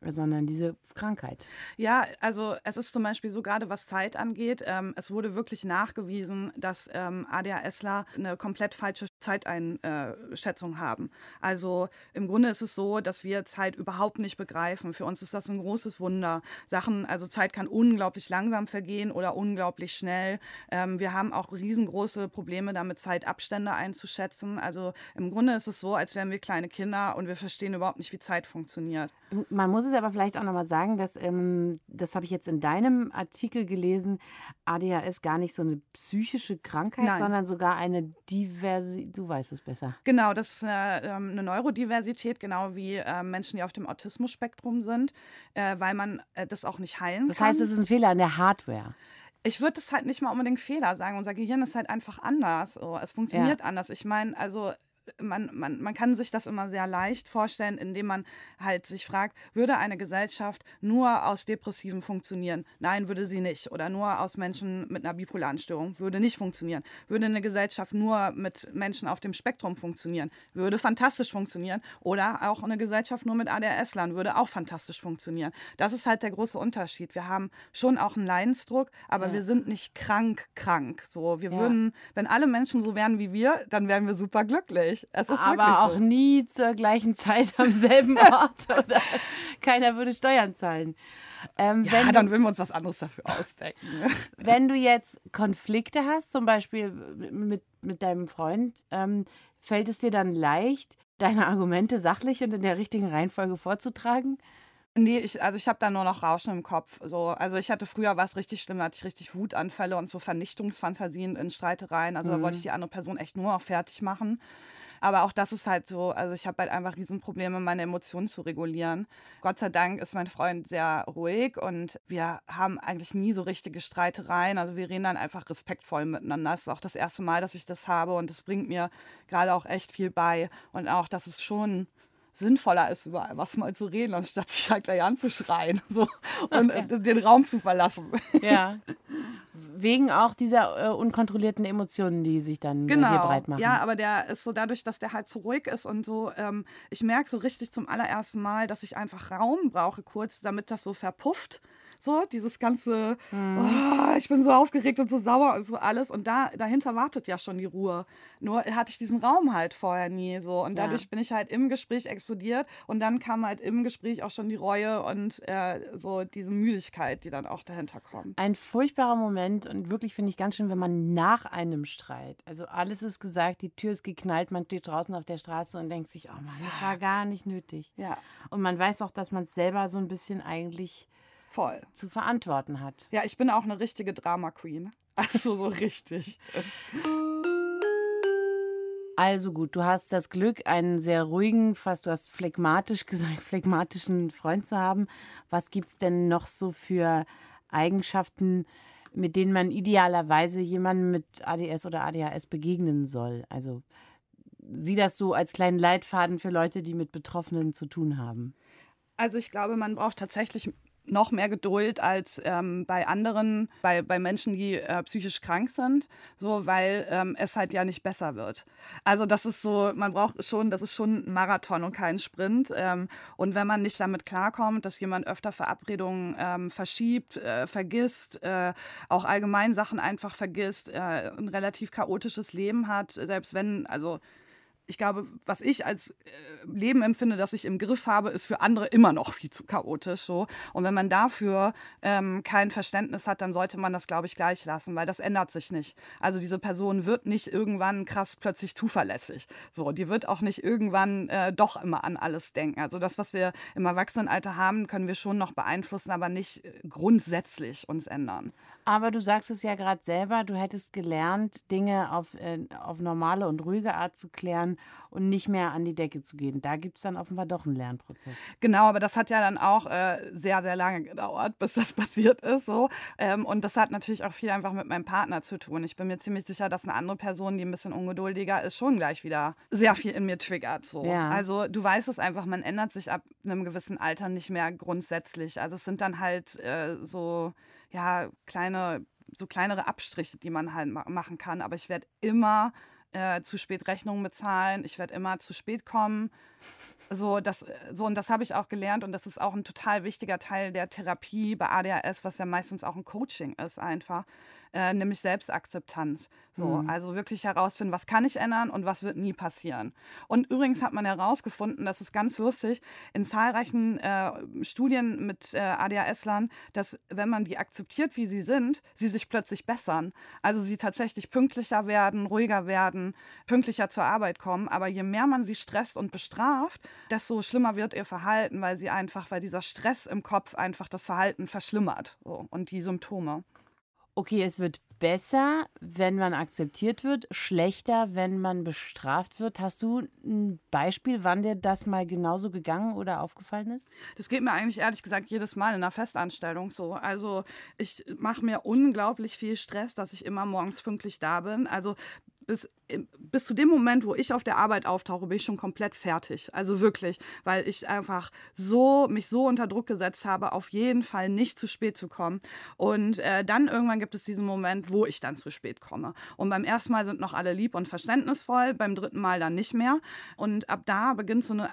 sondern diese Krankheit. Ja, also es ist zum Beispiel so gerade was Zeit angeht, ähm, es wurde wirklich nachgewiesen, dass ähm, ADHSler eine komplett falsche Zeiteinschätzung haben. Also im Grunde ist es so, dass wir Zeit überhaupt nicht begreifen. Für uns ist das ein großes Wunder. Sachen, also Zeit kann unglaublich langsam vergehen oder unglaublich schnell. Ähm, wir haben auch riesengroße Probleme damit, Zeitabstände einzuschätzen. Also im Grunde ist es so, als wären wir kleine Kinder und wir verstehen überhaupt nicht, wie Zeit funktioniert. Man muss es aber vielleicht auch nochmal sagen, dass, ähm, das habe ich jetzt in deinem Artikel gelesen, ADHS gar nicht so eine psychische Krankheit, Nein. sondern sogar eine Diversität. Du weißt es besser. Genau, das ist eine, ähm, eine Neurodiversität, genau wie äh, Menschen, die auf dem Autismus-Spektrum sind, äh, weil man äh, das auch nicht heilen das kann. Das heißt, es ist ein Fehler an der Hardware. Ich würde es halt nicht mal unbedingt Fehler sagen. Unser Gehirn ist halt einfach anders. Es funktioniert ja. anders. Ich meine, also man, man, man kann sich das immer sehr leicht vorstellen, indem man halt sich fragt, würde eine Gesellschaft nur aus Depressiven funktionieren? Nein, würde sie nicht. Oder nur aus Menschen mit einer bipolaren Störung? Würde nicht funktionieren. Würde eine Gesellschaft nur mit Menschen auf dem Spektrum funktionieren? Würde fantastisch funktionieren. Oder auch eine Gesellschaft nur mit ADHS-Lern würde auch fantastisch funktionieren. Das ist halt der große Unterschied. Wir haben schon auch einen Leidensdruck, aber ja. wir sind nicht krank, krank. So, wir ja. würden, wenn alle Menschen so wären wie wir, dann wären wir super glücklich wirklich. Es ist Aber auch so. nie zur gleichen Zeit am selben Ort oder keiner würde Steuern zahlen. Ähm, ja, dann würden wir uns was anderes dafür ausdenken. wenn du jetzt Konflikte hast, zum Beispiel mit, mit deinem Freund, ähm, fällt es dir dann leicht, deine Argumente sachlich und in der richtigen Reihenfolge vorzutragen? Nee, ich, also ich habe da nur noch Rauschen im Kopf. So. Also ich hatte früher was richtig schlimm, da hatte ich richtig Wutanfälle und so Vernichtungsfantasien in Streitereien. Also mhm. da wollte ich die andere Person echt nur noch fertig machen. Aber auch das ist halt so, also ich habe halt einfach Riesenprobleme, meine Emotionen zu regulieren. Gott sei Dank ist mein Freund sehr ruhig und wir haben eigentlich nie so richtige Streitereien. Also wir reden dann einfach respektvoll miteinander. Das ist auch das erste Mal, dass ich das habe und das bringt mir gerade auch echt viel bei. Und auch, dass es schon sinnvoller ist, über was mal zu reden, anstatt sich halt gleich anzuschreien so, und okay. den Raum zu verlassen. Ja. Wegen auch dieser äh, unkontrollierten Emotionen, die sich dann genau. hier breit machen. Ja, aber der ist so dadurch, dass der halt so ruhig ist und so, ähm, ich merke so richtig zum allerersten Mal, dass ich einfach Raum brauche kurz, damit das so verpufft. So, dieses ganze, mhm. oh, ich bin so aufgeregt und so sauer und so alles. Und da, dahinter wartet ja schon die Ruhe. Nur hatte ich diesen Raum halt vorher nie so. Und dadurch ja. bin ich halt im Gespräch explodiert. Und dann kam halt im Gespräch auch schon die Reue und äh, so diese Müdigkeit, die dann auch dahinter kommt. Ein furchtbarer Moment und wirklich finde ich ganz schön, wenn man nach einem Streit, also alles ist gesagt, die Tür ist geknallt, man steht draußen auf der Straße und denkt sich, oh Mann, das war gar nicht nötig. Ja. Und man weiß auch, dass man es selber so ein bisschen eigentlich Voll. zu verantworten hat. Ja, ich bin auch eine richtige Drama Queen. Also so richtig. Also gut, du hast das Glück, einen sehr ruhigen, fast du hast phlegmatisch gesagt, phlegmatischen Freund zu haben. Was gibt es denn noch so für Eigenschaften, mit denen man idealerweise jemandem mit ADS oder ADHS begegnen soll? Also sieh das so als kleinen Leitfaden für Leute, die mit Betroffenen zu tun haben. Also ich glaube, man braucht tatsächlich noch mehr Geduld als ähm, bei anderen, bei, bei Menschen, die äh, psychisch krank sind, so weil ähm, es halt ja nicht besser wird. Also das ist so, man braucht schon, das ist schon ein Marathon und kein Sprint. Ähm, und wenn man nicht damit klarkommt, dass jemand öfter Verabredungen ähm, verschiebt, äh, vergisst, äh, auch allgemein Sachen einfach vergisst, äh, ein relativ chaotisches Leben hat, selbst wenn, also ich glaube, was ich als äh, Leben empfinde, das ich im Griff habe, ist für andere immer noch viel zu chaotisch. So. Und wenn man dafür ähm, kein Verständnis hat, dann sollte man das, glaube ich, gleich lassen, weil das ändert sich nicht. Also diese Person wird nicht irgendwann krass plötzlich zuverlässig. So, die wird auch nicht irgendwann äh, doch immer an alles denken. Also das, was wir im Erwachsenenalter haben, können wir schon noch beeinflussen, aber nicht äh, grundsätzlich uns ändern. Aber du sagst es ja gerade selber, du hättest gelernt, Dinge auf, äh, auf normale und ruhige Art zu klären und nicht mehr an die Decke zu gehen. Da gibt es dann offenbar doch einen Lernprozess. Genau, aber das hat ja dann auch äh, sehr, sehr lange gedauert, bis das passiert ist. So. Ähm, und das hat natürlich auch viel einfach mit meinem Partner zu tun. Ich bin mir ziemlich sicher, dass eine andere Person, die ein bisschen ungeduldiger ist, schon gleich wieder sehr viel in mir triggert. So. Ja. Also du weißt es einfach, man ändert sich ab einem gewissen Alter nicht mehr grundsätzlich. Also es sind dann halt äh, so ja, kleine, so kleinere Abstriche, die man halt ma machen kann. Aber ich werde immer äh, zu spät Rechnungen bezahlen, ich werde immer zu spät kommen. So, das, so, und das habe ich auch gelernt und das ist auch ein total wichtiger Teil der Therapie bei ADHS, was ja meistens auch ein Coaching ist einfach äh, nämlich Selbstakzeptanz. So, mhm. Also wirklich herausfinden, was kann ich ändern und was wird nie passieren. Und übrigens hat man herausgefunden, das ist ganz lustig, in zahlreichen äh, Studien mit äh, ADHS-Lern, dass wenn man die akzeptiert, wie sie sind, sie sich plötzlich bessern. Also sie tatsächlich pünktlicher werden, ruhiger werden, pünktlicher zur Arbeit kommen. Aber je mehr man sie stresst und bestraft, desto schlimmer wird ihr Verhalten, weil sie einfach, weil dieser Stress im Kopf einfach das Verhalten verschlimmert so, und die Symptome okay, es wird besser, wenn man akzeptiert wird, schlechter, wenn man bestraft wird. Hast du ein Beispiel, wann dir das mal genauso gegangen oder aufgefallen ist? Das geht mir eigentlich ehrlich gesagt jedes Mal in einer Festanstellung so. Also ich mache mir unglaublich viel Stress, dass ich immer morgens pünktlich da bin. Also bis, bis zu dem Moment, wo ich auf der Arbeit auftauche, bin ich schon komplett fertig. Also wirklich, weil ich einfach so mich so unter Druck gesetzt habe, auf jeden Fall nicht zu spät zu kommen. Und äh, dann irgendwann gibt es diesen Moment, wo ich dann zu spät komme. Und beim ersten Mal sind noch alle lieb und verständnisvoll, beim dritten Mal dann nicht mehr. Und ab da beginnt so eine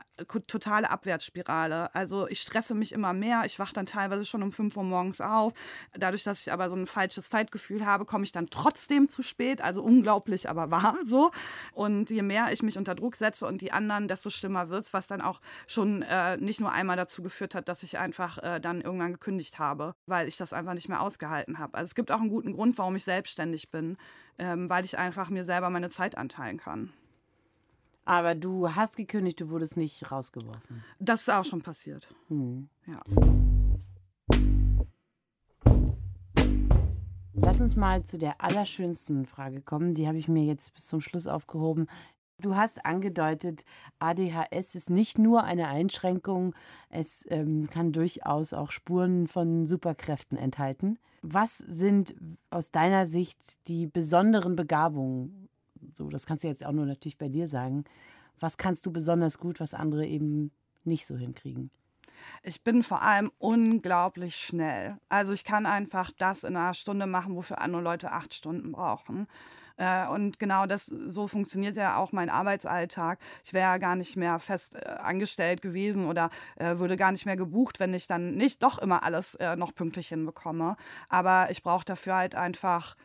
totale Abwärtsspirale. Also ich stresse mich immer mehr. Ich wache dann teilweise schon um 5 Uhr morgens auf. Dadurch, dass ich aber so ein falsches Zeitgefühl habe, komme ich dann trotzdem zu spät. Also unglaublich, aber war so. Und je mehr ich mich unter Druck setze und die anderen, desto schlimmer wird es, was dann auch schon äh, nicht nur einmal dazu geführt hat, dass ich einfach äh, dann irgendwann gekündigt habe, weil ich das einfach nicht mehr ausgehalten habe. Also es gibt auch einen guten Grund, warum ich selbstständig bin, ähm, weil ich einfach mir selber meine Zeit anteilen kann. Aber du hast gekündigt, du wurdest nicht rausgeworfen. Das ist auch schon passiert. Hm. Ja. Lass uns mal zu der allerschönsten Frage kommen. Die habe ich mir jetzt bis zum Schluss aufgehoben. Du hast angedeutet, ADHS ist nicht nur eine Einschränkung, es ähm, kann durchaus auch Spuren von Superkräften enthalten. Was sind aus deiner Sicht die besonderen Begabungen? So, das kannst du jetzt auch nur natürlich bei dir sagen. Was kannst du besonders gut, was andere eben nicht so hinkriegen? Ich bin vor allem unglaublich schnell. Also ich kann einfach das in einer Stunde machen, wofür andere Leute acht Stunden brauchen. Äh, und genau das, so funktioniert ja auch mein Arbeitsalltag. Ich wäre ja gar nicht mehr fest äh, angestellt gewesen oder äh, würde gar nicht mehr gebucht, wenn ich dann nicht doch immer alles noch pünktlich hinbekomme. Aber ich brauche dafür halt einfach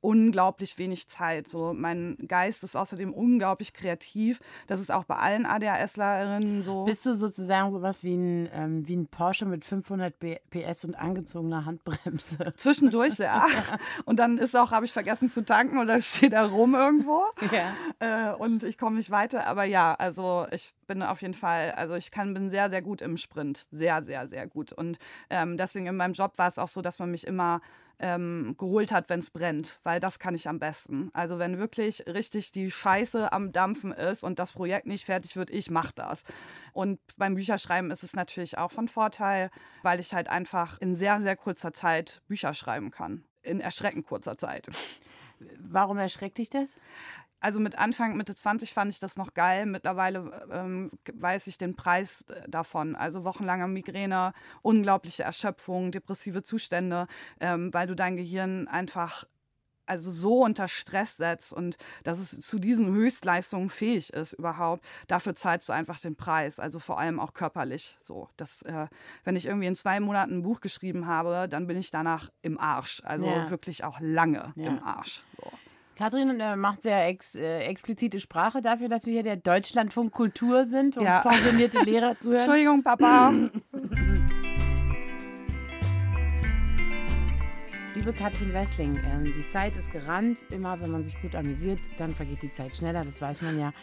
unglaublich wenig Zeit. So, mein Geist ist außerdem unglaublich kreativ. Das ist auch bei allen ADHSlerinnen so. Bist du sozusagen sowas wie ein, ähm, wie ein Porsche mit 500 PS und angezogener Handbremse? Zwischendurch, ja. Und dann ist auch, habe ich vergessen zu tanken oder steht da rum irgendwo. Ja. Äh, und ich komme nicht weiter. Aber ja, also ich bin auf jeden Fall, also ich kann, bin sehr, sehr gut im Sprint. Sehr, sehr, sehr gut. Und ähm, deswegen in meinem Job war es auch so, dass man mich immer ähm, geholt hat, wenn es brennt, weil das kann ich am besten. Also wenn wirklich richtig die Scheiße am Dampfen ist und das Projekt nicht fertig wird, ich mache das. Und beim Bücherschreiben ist es natürlich auch von Vorteil, weil ich halt einfach in sehr, sehr kurzer Zeit Bücher schreiben kann. In erschreckend kurzer Zeit. Warum erschreckt dich das? Also mit Anfang, Mitte 20 fand ich das noch geil. Mittlerweile ähm, weiß ich den Preis äh, davon. Also wochenlange Migräne, unglaubliche Erschöpfung, depressive Zustände, ähm, weil du dein Gehirn einfach also so unter Stress setzt und dass es zu diesen Höchstleistungen fähig ist überhaupt, dafür zahlst du einfach den Preis. Also vor allem auch körperlich. So, dass, äh, wenn ich irgendwie in zwei Monaten ein Buch geschrieben habe, dann bin ich danach im Arsch. Also ja. wirklich auch lange ja. im Arsch. So. Kathrin äh, macht sehr ex, äh, explizite Sprache dafür, dass wir hier der Deutschlandfunk Kultur sind und ja. pensionierte Lehrer zuhören. Entschuldigung, Papa. Liebe Katrin Wessling, äh, die Zeit ist gerannt. Immer wenn man sich gut amüsiert, dann vergeht die Zeit schneller, das weiß man ja.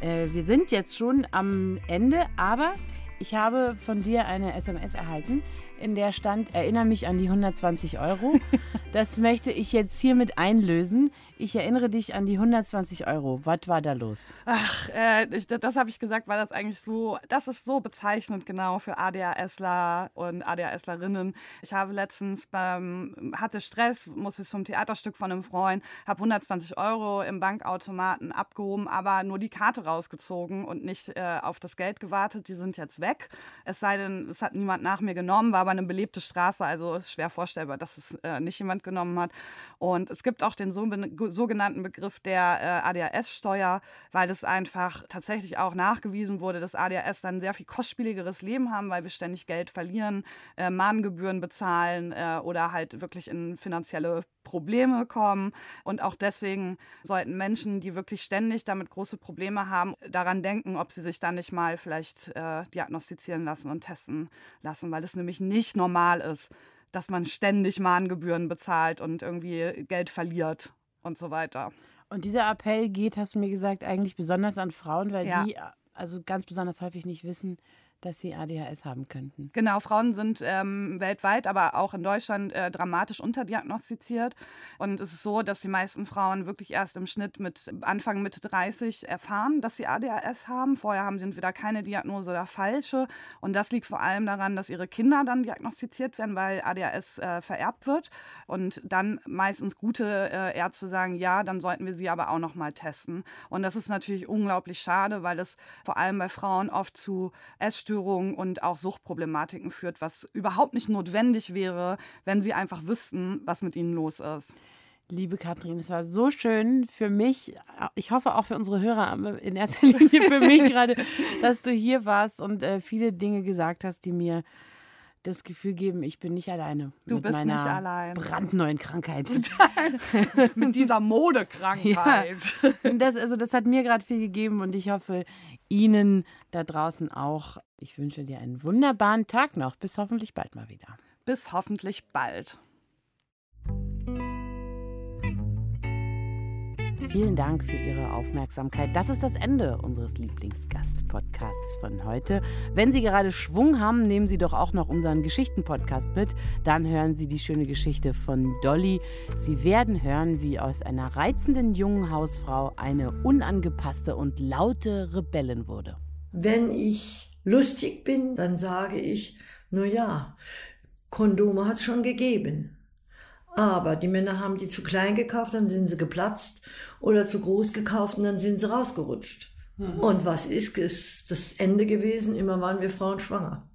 Äh, wir sind jetzt schon am Ende, aber ich habe von dir eine SMS erhalten, in der stand, erinnere mich an die 120 Euro. Das möchte ich jetzt hiermit einlösen. Ich erinnere dich an die 120 Euro. Was war da los? Ach, äh, ich, das habe ich gesagt, weil das eigentlich so, das ist so bezeichnend genau für ADHSler und ADHSlerinnen. Ich habe letztens beim, hatte Stress, musste zum Theaterstück von einem Freund, habe 120 Euro im Bankautomaten abgehoben, aber nur die Karte rausgezogen und nicht äh, auf das Geld gewartet. Die sind jetzt weg. Es sei denn, es hat niemand nach mir genommen, war aber eine belebte Straße, also schwer vorstellbar, dass es äh, nicht jemand genommen hat. Und es gibt auch den so sogenannten Begriff der äh, ADHS-Steuer, weil es einfach tatsächlich auch nachgewiesen wurde, dass ADHS dann ein sehr viel kostspieligeres Leben haben, weil wir ständig Geld verlieren, äh, Mahngebühren bezahlen äh, oder halt wirklich in finanzielle Probleme kommen. Und auch deswegen sollten Menschen, die wirklich ständig damit große Probleme haben, daran denken, ob sie sich dann nicht mal vielleicht äh, diagnostizieren lassen und testen lassen, weil es nämlich nicht normal ist, dass man ständig Mahngebühren bezahlt und irgendwie Geld verliert und so weiter. Und dieser Appell geht, hast du mir gesagt, eigentlich besonders an Frauen, weil ja. die also ganz besonders häufig nicht wissen, dass sie ADHS haben könnten. Genau, Frauen sind ähm, weltweit, aber auch in Deutschland äh, dramatisch unterdiagnostiziert. Und es ist so, dass die meisten Frauen wirklich erst im Schnitt mit Anfang Mitte 30 erfahren, dass sie ADHS haben. Vorher haben sie entweder keine Diagnose oder falsche. Und das liegt vor allem daran, dass ihre Kinder dann diagnostiziert werden, weil ADHS äh, vererbt wird. Und dann meistens gute äh, Ärzte sagen, ja, dann sollten wir sie aber auch noch mal testen. Und das ist natürlich unglaublich schade, weil es vor allem bei Frauen oft zu Essstörungen Essstörungen und auch Suchtproblematiken führt, was überhaupt nicht notwendig wäre, wenn sie einfach wüssten, was mit ihnen los ist. Liebe Katrin, es war so schön für mich, ich hoffe auch für unsere Hörer, aber in erster Linie für mich gerade, dass du hier warst und äh, viele Dinge gesagt hast, die mir das Gefühl geben, ich bin nicht alleine. Du mit bist meiner nicht allein. Brandneuen Krankheit. mit dieser Modekrankheit. Ja. Das, also das hat mir gerade viel gegeben und ich hoffe, Ihnen da draußen auch. Ich wünsche dir einen wunderbaren Tag noch. Bis hoffentlich bald mal wieder. Bis hoffentlich bald. Vielen Dank für Ihre Aufmerksamkeit. Das ist das Ende unseres Lieblingsgast-Podcasts von heute. Wenn Sie gerade Schwung haben, nehmen Sie doch auch noch unseren Geschichten-Podcast mit. Dann hören Sie die schöne Geschichte von Dolly. Sie werden hören, wie aus einer reizenden jungen Hausfrau eine unangepasste und laute Rebellin wurde. Wenn ich lustig bin, dann sage ich, nur ja, Kondome hat es schon gegeben. Aber die Männer haben die zu klein gekauft, dann sind sie geplatzt oder zu groß gekauft und dann sind sie rausgerutscht. Mhm. Und was ist, ist das Ende gewesen? Immer waren wir Frauen schwanger.